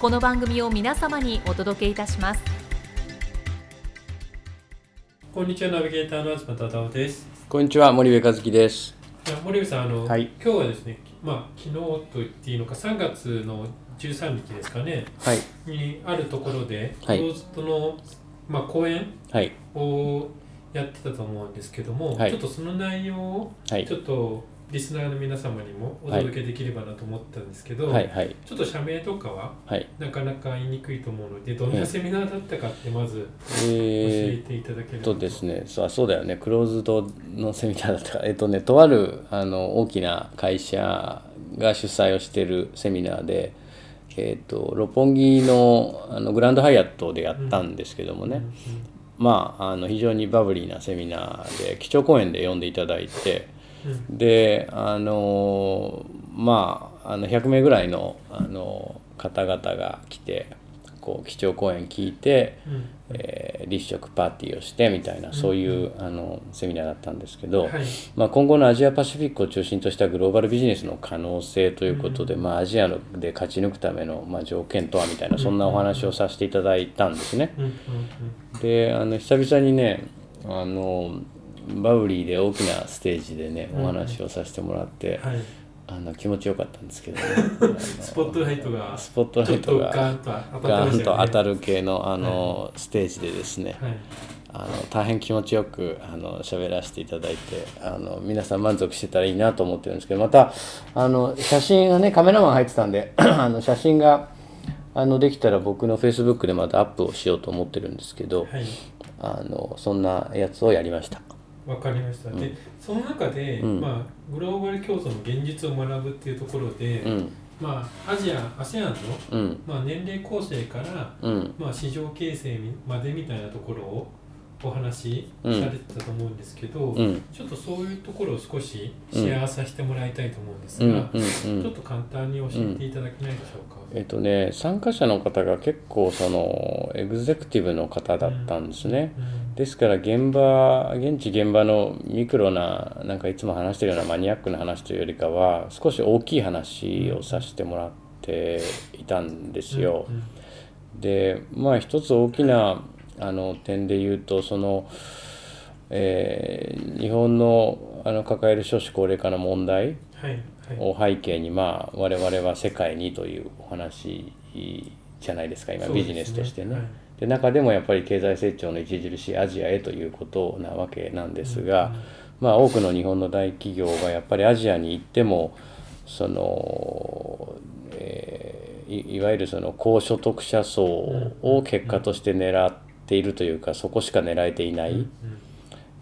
この番組を皆様にお届けいたします。こんにちはナビゲーターの東忠夫です。こんにちは森部和樹です。じゃあ森部さんあの、はい。今日はですねまあ昨日と言っていいのか3月の13日ですかね。はい。にあるところではい。ローズトの、まあ、講演はい。をやってたと思うんですけども、はい。ちょっとその内容をはい。ちょっとリスナーの皆様にもお届けできればなと思ったんですけど、はいはい。ちょっと社名とかははい。なかなか言いにくいと思うのでどんなセミナーだったかってまず教ええていただけるー、とですねそうそうだよね。クローズドのセミナーだったか。えっとねとあるあの大きな会社が主催をしているセミナーで。えー、と六本木のあのグランドハイアットでやったんですけどもね、まああの非常にバブリーなセミナーで基調講演で呼んでいただいて、であのまああの100名ぐらいのあの方々が来てこう基調講演聞いて、うん。うんえー立食パーティーをしてみたいなそういう、あのセミナーだったんですけど、はい。まあ、今後のアジアパシフィックを中心としたグローバルビジネスの可能性ということで、まあ、アジアで勝ち抜くための、まあ、条件とはみたいなそんなお話をさせていただいたんですね。うん。うん。であの久々にねあのバウリーで大きなステージでねお話をさせてもらって、うんはい。あの気持ちよかったんですけどね。スポットライトがスポットライトがガーンと当たる系のあの、ステージでですね、はい。あの大変気持ちよくあの喋らせていただいてあの皆さん満足してたらいいなと思ってるんですけどまたあの写真がねカメラマン入ってたんで あの写真があのできたら僕のフェイスブックでまたアップをしようと思ってるんですけど、はい。あのそんなやつをやりました。わかりました、でその中で、うん。まあ、グローバル競争の現実を学ぶっていうところで、うん。まあ、アジア ASEAN の、うん。まあ、年齢構成から、うん。まあ、市場形成までみたいなところをお話しされてたと思うんですけど、うん。ちょっとそういうところを少しシェアさせてもらいたいと思うんですが、うんうんうん。ちょっと簡単に教えていただけないでしょうか？えっとね参加者の方が結構そのエグゼクティブの方だったんですね。うんですから現場現地現場のミクロななんかいつも話してるようなマニアックな話というよりかは少し大きい話をさせてもらっていたんですよ。うんでまあ一つ大きなあの点で言うとその、えー日本のあの抱える少子高齢化の問題を背景にまあ我々は世界にというお話じゃないですか今ビジネスとしてね。はいで中でもやっぱり経済成長の著しいアジアへということなわけなんですが、まあ、多くの日本の大企業がやっぱりアジアに行ってもその、えーいいわゆるその高所得者層を結果として狙っているというかそこしか狙えていない、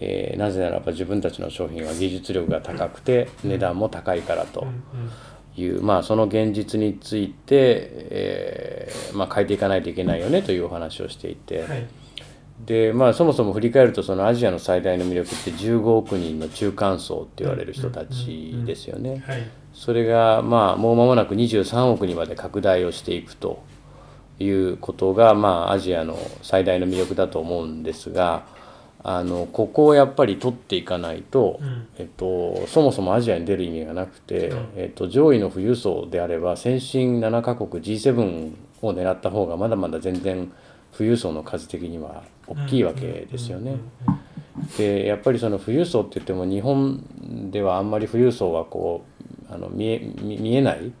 えーなぜならば自分たちの商品は技術力が高くて値段も高いからと。いう、まあ、その現実について、えーまあ、変えていかないといけないよねというお話をしていて、はい。でまあ、そもそも振り返るとそのアジアの最大の魅力って15億人の中間層って言われる人たちですよね。はい。それが、まあ、もう間もなく23億にまで拡大をしていくということが、まあ、アジアの最大の魅力だと思うんですがあのここをやっぱり取っていかないと、うん。えっと、そもそもアジアに出る意味がなくて、うん。えっと、上位の富裕層であれば先進7カ国 G7 を狙った方がまだまだ全然富裕層の数的には大きいわけですよね。でやっぱりその富裕層って言っても日本ではあんまり富裕層はこうあの見え見見えない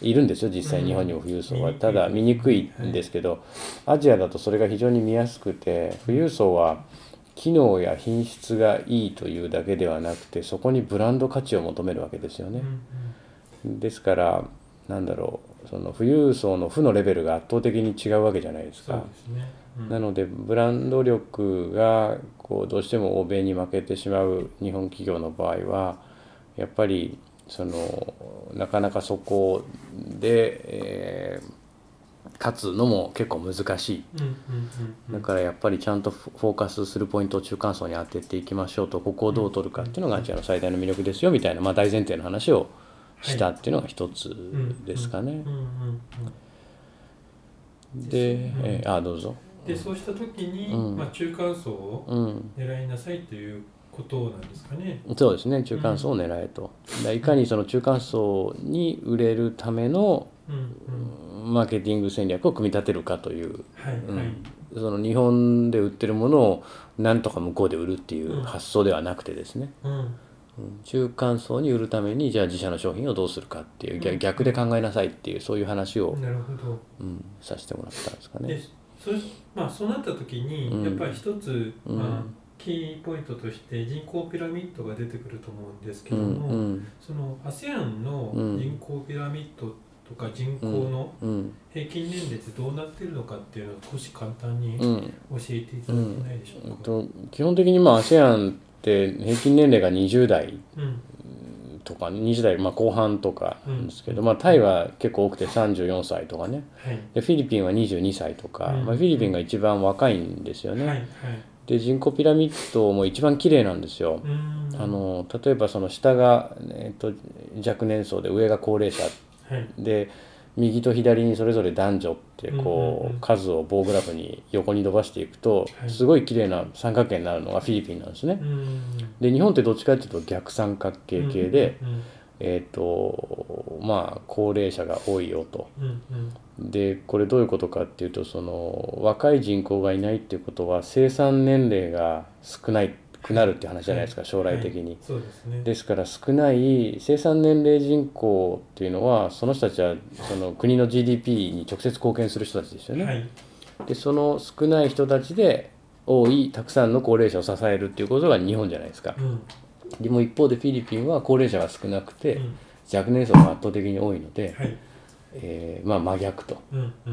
いるんですよ実際日本にも富裕層は、うんただ見にくいんですけど、アジアだとそれが非常に見やすくて富裕層は機能や品質がいいというだけではなくてそこにブランド価値を求めるわけですよね。う。ん。ですからなんだろうその富裕層の負のレベルが圧倒的に違うわけじゃないですか。そうですね。うんなのでブランド力がこうどうしても欧米に負けてしまう日本企業の場合はやっぱりそのなかなかそこで、えー勝つのも結構難しいだからやっぱりちゃんとフォーカスするポイントを中間層に当てていきましょうとここをどう取るかっていうのがアジアの最大の魅力ですよみたいな、まあ、大前提の話をしたっていうのが一つですかね。うんうんうんで、えーあどうぞ。でそうした時に、うん。まあ、中間層をうん。狙いなさいということなんですかね。そうですね。中間層を狙えと、だからいかにその中間層に売れるためのうんうん。マーケティング戦略を組み立てるかという、はいはい、うんその日本で売ってるものをなんとか向こうで売るっていう発想ではなくてですね、うんうん中間層に売るためにじゃあ自社の商品をどうするかっていう逆逆で考えなさいっていうそういう話を、なるほど。うん、させてもらったんですかでね。そまあ、そうなった時に、うん。やっぱり一つ、うん。まあ、キーポイントとして人口ピラミッドが出てくると思うんですけうんども、うんその ASEAN のうん。人口ピラミッドとか人口のうん平均年齢ってどうなってるのかっていうのを少し簡単に教うん。えていただけないでしょうか。えっと基本的にまあ ASEAN って平均年齢が20代うん。とか20代、まあ、後半とかなんですけど、まあ、タイは結構多くて34歳とかね。はい。でフィリピンは22歳とか、うん。まあ、フィリピンが一番若いんですよね、はいはい。で人口ピラミッドも一番綺麗なんですよ、うん。あの例えばその下が、えっと、若年層で上が高齢者はいで右と左にそれぞれ男女ってこう数を棒グラフに横に伸ばしていくとはい。すごい綺麗な三角形になるのがフィリピンなんですね。うんで日本ってどっちかっていうと逆三角形系で、えっ、とまあ高齢者が多いよと。でこれどういうことかっていうとその若い人口がいないっていうことは生産年齢が少ないくなるっていう話じゃないですか、将来的に。はいそうですね。ですから少ない生産年齢人口っていうのはその人たちはその国の GDP に直接貢献する人たちですよね。はいでその少ない人たちで多いたくさんの高齢者を支えるっていうことが日本じゃないですか。うんでも一方でフィリピンは高齢者が少なくてうん若年層が圧倒的に多いので、はいえーまあ真逆とうんうんう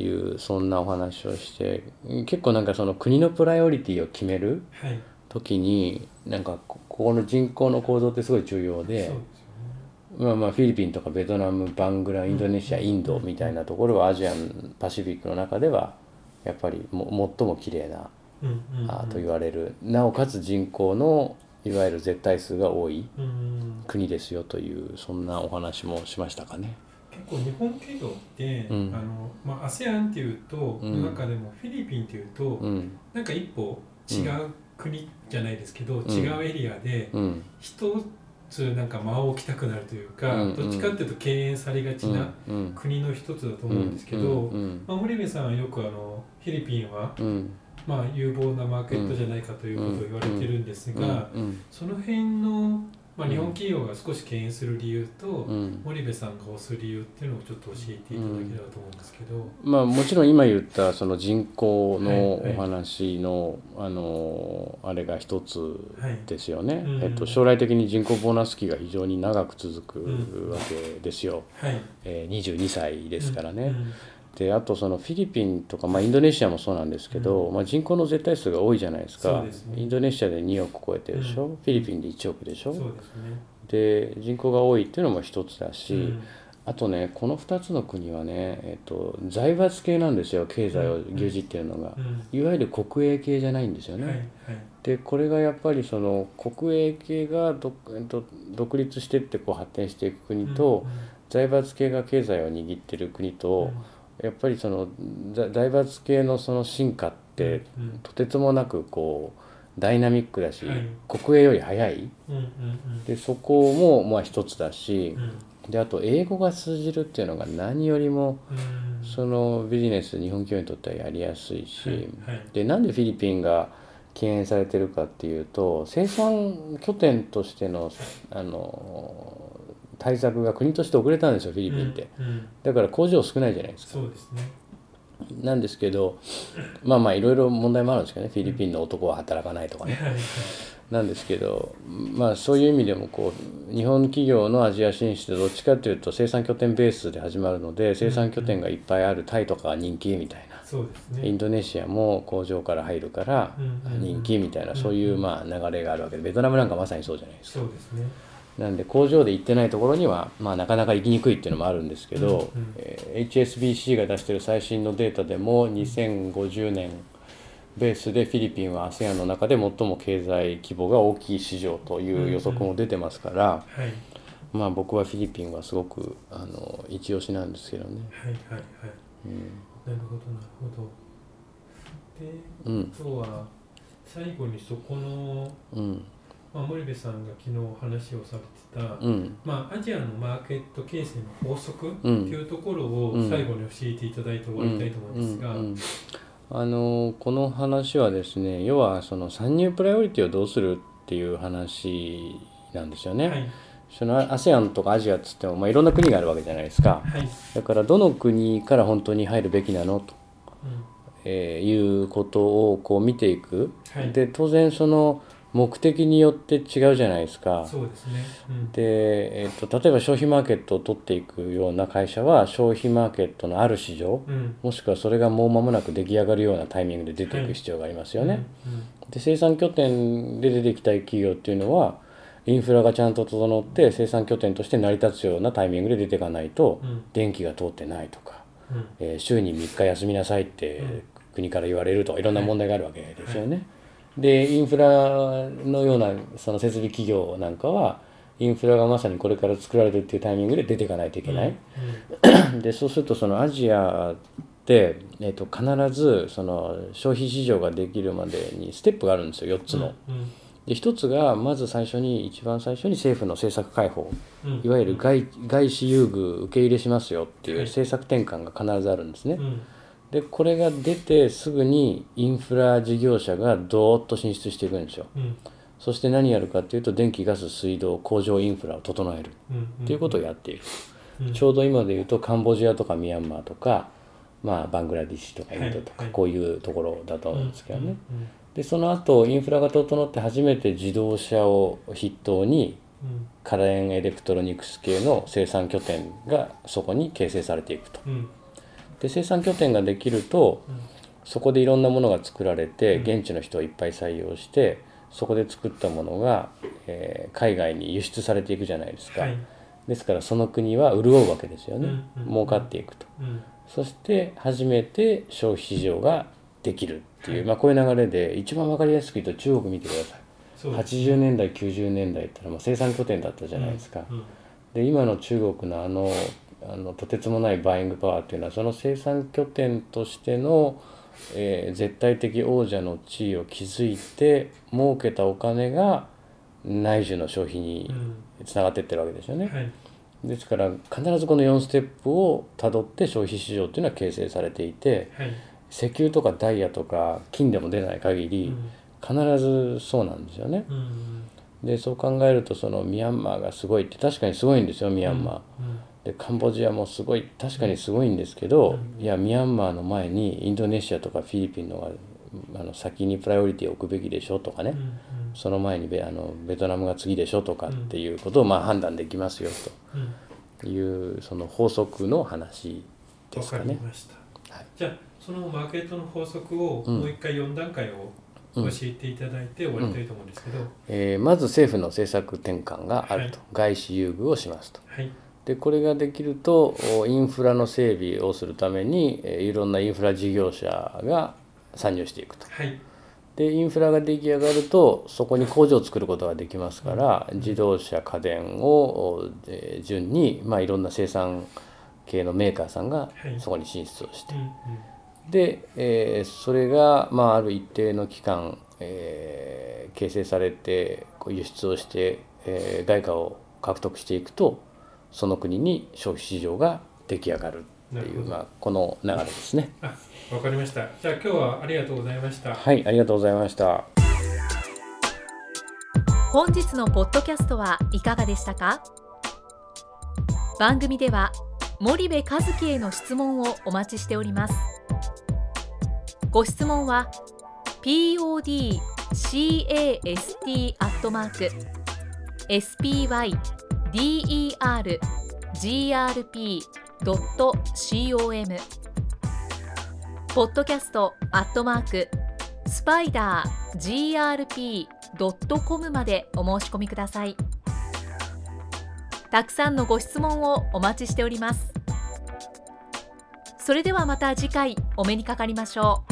んいうそんなお話をして結構なんかその国のプライオリティを決めるはい時になんかこここの人口の構造ってすごい重要で。まあまあフィリピンとかベトナムバングラインドネシアインドみたいなところはアジアンパシフィックの中ではやっぱりも最も綺麗なあと言われる。なおかつ人口のいわゆる絶対数が多い国ですよというそんなお話もしましたかね。結構日本企業って、うん。あのまあ ASEAN っていうと、うん。の中でもフィリピンっていうと、うん。なんか一歩違う国じゃないですけど、ん。違うエリアでうん。一つなんか間を置きたくなるというか、うん。どっちかっていうと敬遠されがちなうん。国の一つだと思うんですけど、うん。まあ、森部さんはよくあのフィリピンは、うん。まあ、有望なマーケットじゃないかということを言われてるんですが、うん。その辺の、まあ、日本企業が少し敬遠する理由と、うん。森部さんが推す理由っていうのをちょっと教えていただければと思うんですけど、まあ、もちろん今言ったその人口のはいはい。お話の、あのあれが一つはい。ですよね、うん。えっと、将来的に人口ボーナス期が非常に長く続くうんわけですよ、はい。えー22歳ですからね、うんであとそのフィリピンとか、まあ、インドネシアもそうなんですけど、まあ、人口の絶対数が多いじゃないですか。ね。インドネシアで2億超えてるでしょ、うフィリピンで1億でしょ？ですね、で人口が多いっていうのも一つだし、うん。あとねこの2つの国はね、えっと、財閥系なんですよ経済を牛耳っていうのが、うん。いわゆる国営系じゃないんですよね、はいはい。でこれがやっぱりその国営系が独,、えっと、独立してってこう発展していく国と、財閥系が経済を握ってる国と、やっぱりそのざ財閥系のその進化ってうんとてつもなくこうダイナミックだし、はい。国営より早い。でそこもまあ一つだしうん。であと英語が通じるっていうのが何よりもうん。そのビジネス日本企業にとってはやりやすいし、でなんでフィリピンが敬遠されてるかっていうと生産拠点としてのあの対策が国として遅れたんですよフィリピンって、うんうん。だから工場少ないじゃないですか。そうですね。なんですけどまあまあいろいろ問題もあるんですけどねフィリピンの男は働かないとかね。なんですけどまあそういう意味でもこう日本企業のアジア進出どっちかというと生産拠点ベースで始まるので生産拠点がいっぱいあるタイとかが人気みたいな。そうですインねドネシアも工場から入るから人気みたいなそういうまあ流れがあるわけでベトナムなんかまさにそうじゃないですか。そうですねなんで工場で行ってないところにはまあなかなか行きにくいっていうのもあるんですけど、うんうん。えー HSBC が出してる最新のデータでも2050年ベースでフィリピンは ASEAN の中で最も経済規模が大きい市場という予測も出てますから、はい。まあ僕はフィリピンはすごくあの一押しなんですけどね。はいはいはい。うん。なるほどなるほど。でうん。あとは最後にそこの、うんまあ、森部さんが昨日話をされてた、うん。まあ、アジアのマーケット形成の法則ってうんいうところをうん。最後に教えていただいて終わりたいと思うんですが、うん。うん。うん。あのこの話はですね要はその参入プライオリティをどうするっていう話なんですよね。はい。その ASEAN とかアジアっつっても、まあ、いろんな国があるわけじゃないですか。はい、だからどの国から本当に入るべきなのと、うん。えーいうことをこう見ていく。はい。で当然その目的によって違うじゃないですか。そうですね、うん。で、えー、と例えば消費マーケットを取っていくような会社は消費マーケットのある市場うん。もしくはそれがもう間もなく出来上がるようなタイミングで出ていく必要がありますよね。で生産拠点で出てきたい企業っていうのはインフラがちゃんと整って生産拠点として成り立つようなタイミングで出ていかないとうん。うん電気が通ってないとか、うん。えー週に3日休みなさいってうん。国から言われるとかいろんな問題があるわけですよね。でインフラのようなその設備企業なんかはインフラがまさにこれから作られるっていうタイミングで出ていかないといけない。でそうするとそのアジアって、えー、と必ずその消費市場ができるまでにステップがあるんですよ。4つの。うんで1つがまず最初に一番最初に政府の政策開放。うん。いわゆる外外資優遇受け入れしますよっていうはい。政策転換が必ずあるんですね。うんでこれが出てすぐにインフラ事業者がどーっと進出していくんですよ。うんそして何やるかっていうと電気ガス水道工場インフラを整えるうんっていうことをやっている。うんちょうど今で言うとカンボジアとかミャンマーとか、まあ、バングラディッシュとかインドとか、こういうところだと思うんですけどね。うんでその後インフラが整って初めて自動車を筆頭にうん家電エレクトロニクス系の生産拠点がそこに形成されていくと。うんで生産拠点ができるとうんそこでいろんなものが作られてうん。現地の人をいっぱい採用してそこで作ったものが、えー海外に輸出されていくじゃないですか。はい。ですからその国は潤うわけですよね、うんうん儲かっていくと。うん。そして初めて消費市場ができるっていう、はい。まあ、こういう流れで一番わかりやすく言うと中国見てください。そうです80年代90年代ってのはもう生産拠点だったじゃないですか、うん。で今の中国のあのあのとてつもないバイングパワーっていうのはその生産拠点としての、えー絶対的王者の地位を築いて儲けたお金が内需の消費にうんつながっていってるわけですよね、はい。ですから必ずこの4ステップをたどって消費市場っていうのは形成されていてはい。石油とかダイヤとか金でも出ない限うりん。必ずそうなんですよね。うんでそう考えるとそのミャンマーがすごいって確かにすごいんですよミャンマー。うんでカンボジアもすごい確かにすごいんですけど、うん。いやミャンマーの前にインドネシアとかフィリピンのがあの先にプライオリティを置くべきでしょとかね、うんうん。その前にベあのベトナムが次でしょとかっていうことをまあ判断できますようん。というその法則の話ですかね。りました、はい。じゃあそのマーケットの法則をうん。もう一回4段階をうん。教えていただいて終わりたいと思うんですけど、えーまず政府の政策転換があると、はい。外資優遇をしますと。はいでこれができるとおインフラの整備をするために、えーいろんなインフラ事業者が参入していくと。はい。でインフラが出来上がるとそこに工場を作ることができますから、うん。自動車家電を、順に、まあ、いろんな生産系のメーカーさんがはい。そこに進出をして、うんうん。で、えーそれが、まあ、ある一定の期間、えー形成されてこう輸出をして、えー外貨を獲得していくとその国に消費市場が出来上がるっていう、まあ、この流れですね。あわかりました。じゃあ今日はありがとうございました。はいありがとうございました。本日のポッドキャストはいかがでしたか？番組では森部和樹への質問をお待ちしております。ご質問は podcast アットマーク dergrp.com ポッドキャストアットマークスパイダー grp.com までお申し込みください。たくさんのご質問をお待ちしております。それではまた次回お目にかかりましょう。